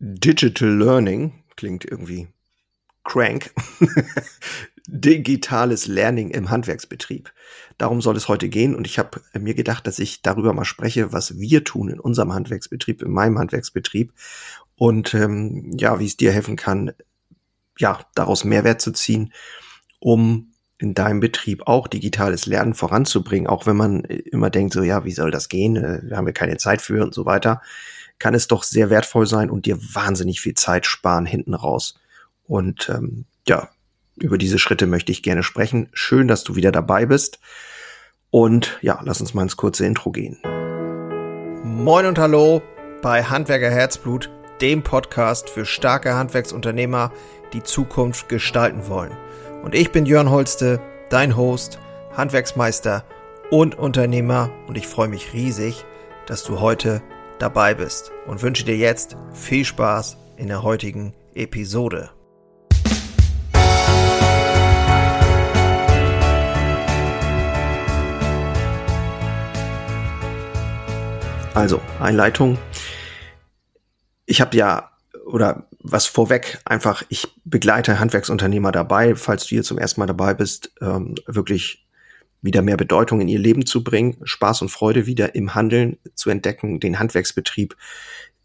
Digital Learning klingt irgendwie crank. Digitales Learning im Handwerksbetrieb. Darum soll es heute gehen und ich habe mir gedacht, dass ich darüber mal spreche, was wir tun in unserem Handwerksbetrieb, in meinem Handwerksbetrieb und ähm, ja, wie es dir helfen kann, ja, daraus Mehrwert zu ziehen, um in deinem Betrieb auch digitales Lernen voranzubringen, auch wenn man immer denkt, so ja, wie soll das gehen? Äh, wir haben ja keine Zeit für und so weiter kann es doch sehr wertvoll sein und dir wahnsinnig viel Zeit sparen hinten raus. Und ähm, ja, über diese Schritte möchte ich gerne sprechen. Schön, dass du wieder dabei bist. Und ja, lass uns mal ins kurze Intro gehen. Moin und hallo bei Handwerker Herzblut, dem Podcast für starke Handwerksunternehmer, die Zukunft gestalten wollen. Und ich bin Jörn Holste, dein Host, Handwerksmeister und Unternehmer und ich freue mich riesig, dass du heute dabei bist und wünsche dir jetzt viel Spaß in der heutigen Episode. Also, Einleitung. Ich habe ja, oder was vorweg, einfach, ich begleite Handwerksunternehmer dabei, falls du hier zum ersten Mal dabei bist, ähm, wirklich wieder mehr Bedeutung in ihr Leben zu bringen, Spaß und Freude wieder im Handeln zu entdecken, den Handwerksbetrieb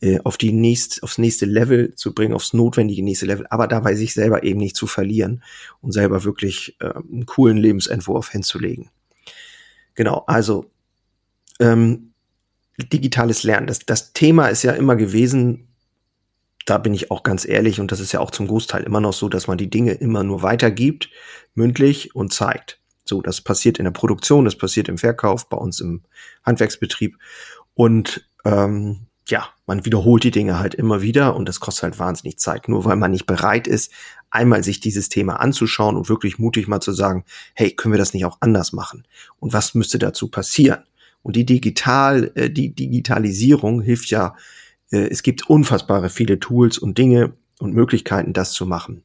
äh, auf die nächst, aufs nächste Level zu bringen, aufs notwendige nächste Level, aber dabei sich selber eben nicht zu verlieren und selber wirklich äh, einen coolen Lebensentwurf hinzulegen. Genau, also ähm, digitales Lernen. Das, das Thema ist ja immer gewesen, da bin ich auch ganz ehrlich, und das ist ja auch zum Großteil immer noch so, dass man die Dinge immer nur weitergibt, mündlich und zeigt. So, das passiert in der Produktion, das passiert im Verkauf, bei uns im Handwerksbetrieb. Und ähm, ja, man wiederholt die Dinge halt immer wieder und das kostet halt wahnsinnig Zeit, nur weil man nicht bereit ist, einmal sich dieses Thema anzuschauen und wirklich mutig mal zu sagen, hey, können wir das nicht auch anders machen? Und was müsste dazu passieren? Und die digital, äh, die Digitalisierung hilft ja, äh, es gibt unfassbare viele Tools und Dinge und Möglichkeiten, das zu machen.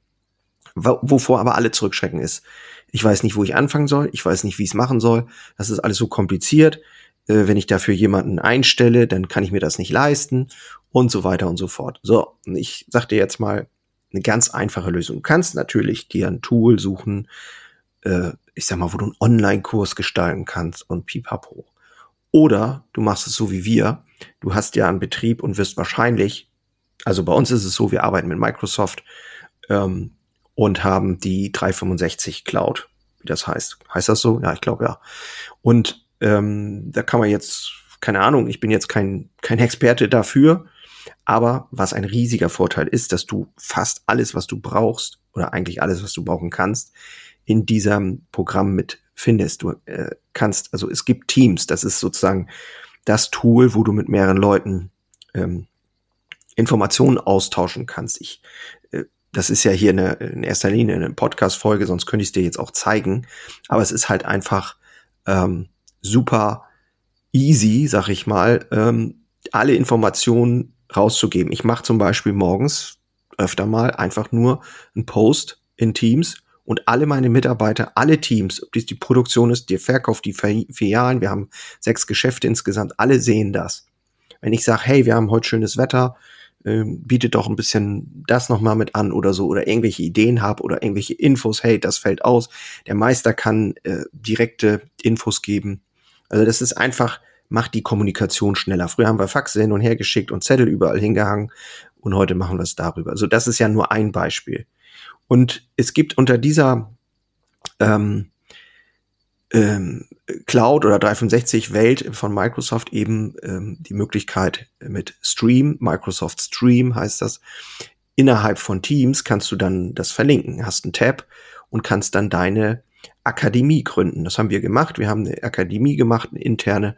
Wovor aber alle zurückschrecken ist, ich weiß nicht, wo ich anfangen soll. Ich weiß nicht, wie ich es machen soll. Das ist alles so kompliziert. Äh, wenn ich dafür jemanden einstelle, dann kann ich mir das nicht leisten und so weiter und so fort. So, ich sag dir jetzt mal eine ganz einfache Lösung. Du kannst natürlich dir ein Tool suchen, äh, ich sag mal, wo du einen Online-Kurs gestalten kannst und pipapo. Oder du machst es so wie wir. Du hast ja einen Betrieb und wirst wahrscheinlich, also bei uns ist es so, wir arbeiten mit Microsoft, ähm, und haben die 365 Cloud, wie das heißt. Heißt das so? Ja, ich glaube ja. Und ähm, da kann man jetzt, keine Ahnung, ich bin jetzt kein, kein Experte dafür, aber was ein riesiger Vorteil ist, dass du fast alles, was du brauchst, oder eigentlich alles, was du brauchen kannst, in diesem Programm mit findest. Du äh, kannst, also es gibt Teams, das ist sozusagen das Tool, wo du mit mehreren Leuten ähm, Informationen austauschen kannst. Ich das ist ja hier eine, in erster Linie eine Podcast-Folge, sonst könnte ich es dir jetzt auch zeigen. Aber es ist halt einfach ähm, super easy, sag ich mal, ähm, alle Informationen rauszugeben. Ich mache zum Beispiel morgens öfter mal einfach nur einen Post in Teams und alle meine Mitarbeiter, alle Teams, ob dies die Produktion ist, der Verkauf, die Filialen, wir haben sechs Geschäfte insgesamt, alle sehen das. Wenn ich sage, hey, wir haben heute schönes Wetter, ähm, bietet doch ein bisschen das nochmal mit an oder so oder irgendwelche Ideen habe oder irgendwelche Infos, hey, das fällt aus. Der Meister kann äh, direkte Infos geben. Also das ist einfach, macht die Kommunikation schneller. Früher haben wir Faxe hin und her geschickt und Zettel überall hingehangen und heute machen wir es darüber. Also das ist ja nur ein Beispiel. Und es gibt unter dieser ähm, ähm, Cloud oder 365 Welt von Microsoft eben ähm, die Möglichkeit mit Stream, Microsoft Stream heißt das, innerhalb von Teams kannst du dann das verlinken, hast einen Tab und kannst dann deine Akademie gründen. Das haben wir gemacht. Wir haben eine Akademie gemacht, eine interne,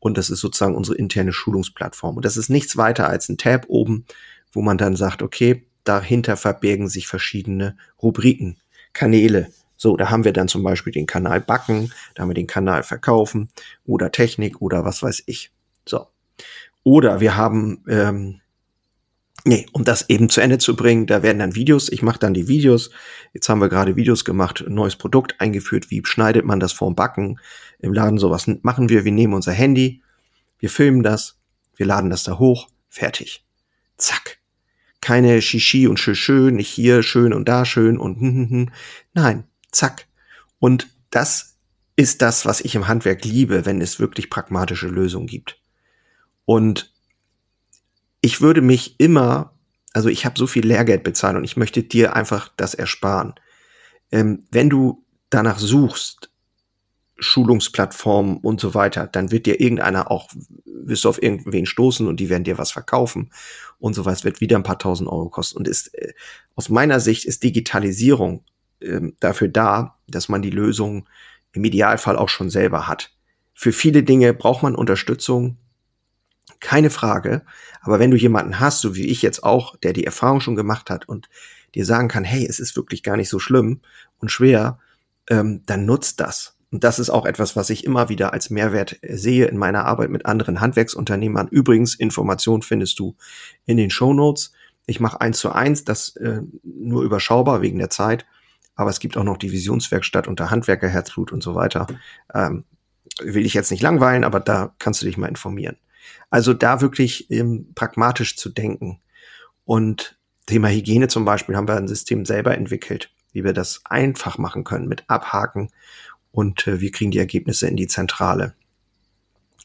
und das ist sozusagen unsere interne Schulungsplattform. Und das ist nichts weiter als ein Tab oben, wo man dann sagt, okay, dahinter verbergen sich verschiedene Rubriken, Kanäle, so, da haben wir dann zum Beispiel den Kanal Backen, da haben wir den Kanal Verkaufen oder Technik oder was weiß ich. So. Oder wir haben, ähm, nee, um das eben zu Ende zu bringen, da werden dann Videos, ich mache dann die Videos. Jetzt haben wir gerade Videos gemacht, neues Produkt eingeführt, wie schneidet man das vorm Backen im Laden, sowas machen wir. Wir nehmen unser Handy, wir filmen das, wir laden das da hoch, fertig. Zack keine Shishi und schön, schön, nicht hier schön und da schön und hm, hm, hm. nein, zack. Und das ist das, was ich im Handwerk liebe, wenn es wirklich pragmatische Lösungen gibt. Und ich würde mich immer, also ich habe so viel Lehrgeld bezahlt und ich möchte dir einfach das ersparen. Ähm, wenn du danach suchst, Schulungsplattformen und so weiter, dann wird dir irgendeiner auch, wirst du auf irgendwen stoßen und die werden dir was verkaufen und so. Es wird wieder ein paar tausend Euro kosten. Und ist, äh, aus meiner Sicht ist Digitalisierung äh, dafür da, dass man die Lösung im Idealfall auch schon selber hat. Für viele Dinge braucht man Unterstützung, keine Frage. Aber wenn du jemanden hast, so wie ich jetzt auch, der die Erfahrung schon gemacht hat und dir sagen kann, hey, es ist wirklich gar nicht so schlimm und schwer, ähm, dann nutzt das. Und das ist auch etwas, was ich immer wieder als Mehrwert sehe in meiner Arbeit mit anderen Handwerksunternehmern. Übrigens, Informationen findest du in den Show Notes. Ich mache eins zu eins, das äh, nur überschaubar wegen der Zeit aber es gibt auch noch die Visionswerkstatt unter Handwerker Herzblut und so weiter. Ähm, will ich jetzt nicht langweilen, aber da kannst du dich mal informieren. Also da wirklich ähm, pragmatisch zu denken. Und Thema Hygiene zum Beispiel haben wir ein System selber entwickelt, wie wir das einfach machen können mit Abhaken und äh, wir kriegen die Ergebnisse in die Zentrale.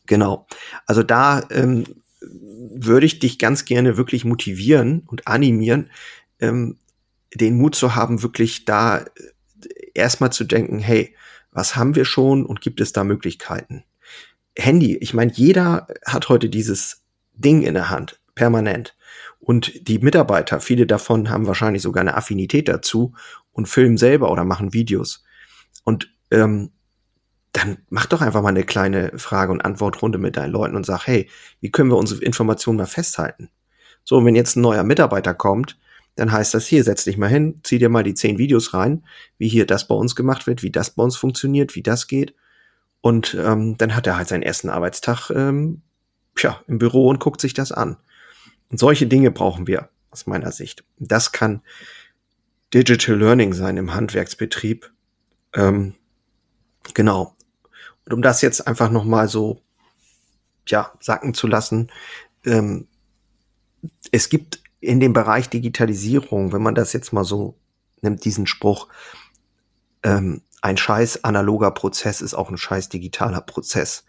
Genau. Also da ähm, würde ich dich ganz gerne wirklich motivieren und animieren, ähm, den Mut zu haben, wirklich da äh, erstmal zu denken, hey, was haben wir schon und gibt es da Möglichkeiten? Handy, ich meine, jeder hat heute dieses Ding in der Hand, permanent. Und die Mitarbeiter, viele davon haben wahrscheinlich sogar eine Affinität dazu und filmen selber oder machen Videos. Und ähm, dann mach doch einfach mal eine kleine Frage- und Antwortrunde mit deinen Leuten und sag, hey, wie können wir unsere Informationen mal festhalten? So, und wenn jetzt ein neuer Mitarbeiter kommt, dann heißt das hier, setz dich mal hin, zieh dir mal die zehn Videos rein, wie hier das bei uns gemacht wird, wie das bei uns funktioniert, wie das geht. Und ähm, dann hat er halt seinen ersten Arbeitstag ähm, tja, im Büro und guckt sich das an. Und solche Dinge brauchen wir aus meiner Sicht. Das kann Digital Learning sein im Handwerksbetrieb. Ähm, genau. Und um das jetzt einfach noch mal so ja sacken zu lassen, ähm, es gibt in dem Bereich Digitalisierung, wenn man das jetzt mal so nimmt, diesen Spruch, ähm, ein scheiß analoger Prozess ist auch ein scheiß digitaler Prozess.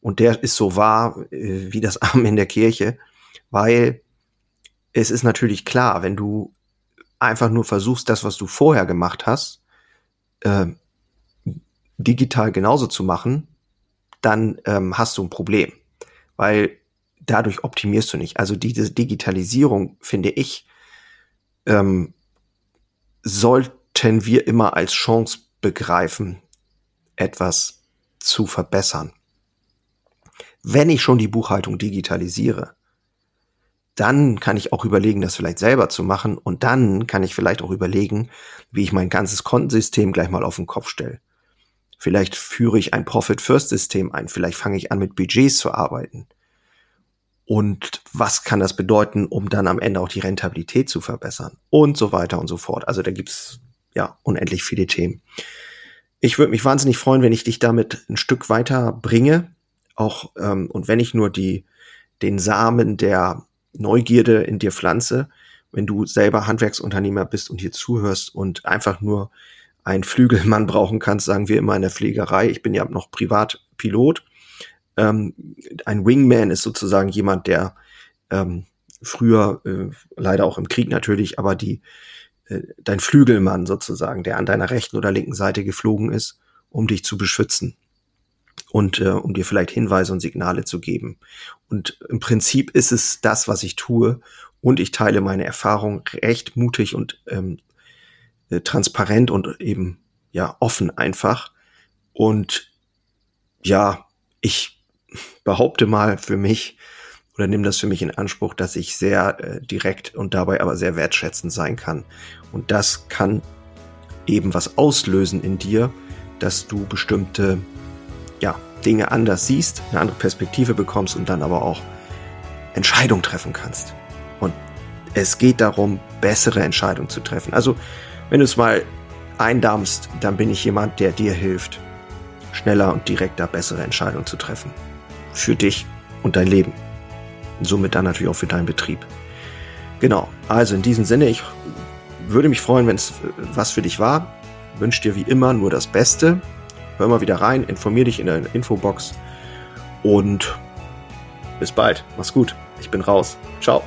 Und der ist so wahr äh, wie das Arm in der Kirche, weil es ist natürlich klar, wenn du einfach nur versuchst, das, was du vorher gemacht hast, äh, digital genauso zu machen, dann ähm, hast du ein Problem. Weil dadurch optimierst du nicht. Also diese Digitalisierung, finde ich, ähm, sollten wir immer als Chance begreifen, etwas zu verbessern. Wenn ich schon die Buchhaltung digitalisiere, dann kann ich auch überlegen, das vielleicht selber zu machen und dann kann ich vielleicht auch überlegen, wie ich mein ganzes Kontensystem gleich mal auf den Kopf stelle. Vielleicht führe ich ein Profit-First-System ein, vielleicht fange ich an mit Budgets zu arbeiten und was kann das bedeuten, um dann am Ende auch die Rentabilität zu verbessern und so weiter und so fort. Also da gibt's ja unendlich viele Themen. Ich würde mich wahnsinnig freuen, wenn ich dich damit ein Stück weiter bringe, auch ähm, und wenn ich nur die den Samen der Neugierde in dir pflanze, wenn du selber Handwerksunternehmer bist und hier zuhörst und einfach nur einen Flügelmann brauchen kannst, sagen wir immer in der Pflegerei. Ich bin ja noch Privatpilot ähm, ein Wingman ist sozusagen jemand, der ähm, früher, äh, leider auch im Krieg natürlich, aber die äh, dein Flügelmann sozusagen, der an deiner rechten oder linken Seite geflogen ist, um dich zu beschützen und äh, um dir vielleicht Hinweise und Signale zu geben. Und im Prinzip ist es das, was ich tue und ich teile meine Erfahrung recht mutig und ähm, äh, transparent und eben ja offen einfach. Und ja, ich behaupte mal für mich oder nimm das für mich in Anspruch, dass ich sehr äh, direkt und dabei aber sehr wertschätzend sein kann. Und das kann eben was auslösen in dir, dass du bestimmte ja, Dinge anders siehst, eine andere Perspektive bekommst und dann aber auch Entscheidungen treffen kannst. Und es geht darum, bessere Entscheidungen zu treffen. Also, wenn du es mal eindammst, dann bin ich jemand, der dir hilft, schneller und direkter bessere Entscheidungen zu treffen für dich und dein Leben. Und somit dann natürlich auch für deinen Betrieb. Genau. Also in diesem Sinne, ich würde mich freuen, wenn es was für dich war. Wünsche dir wie immer nur das Beste. Hör mal wieder rein, informier dich in der Infobox und bis bald. Mach's gut. Ich bin raus. Ciao.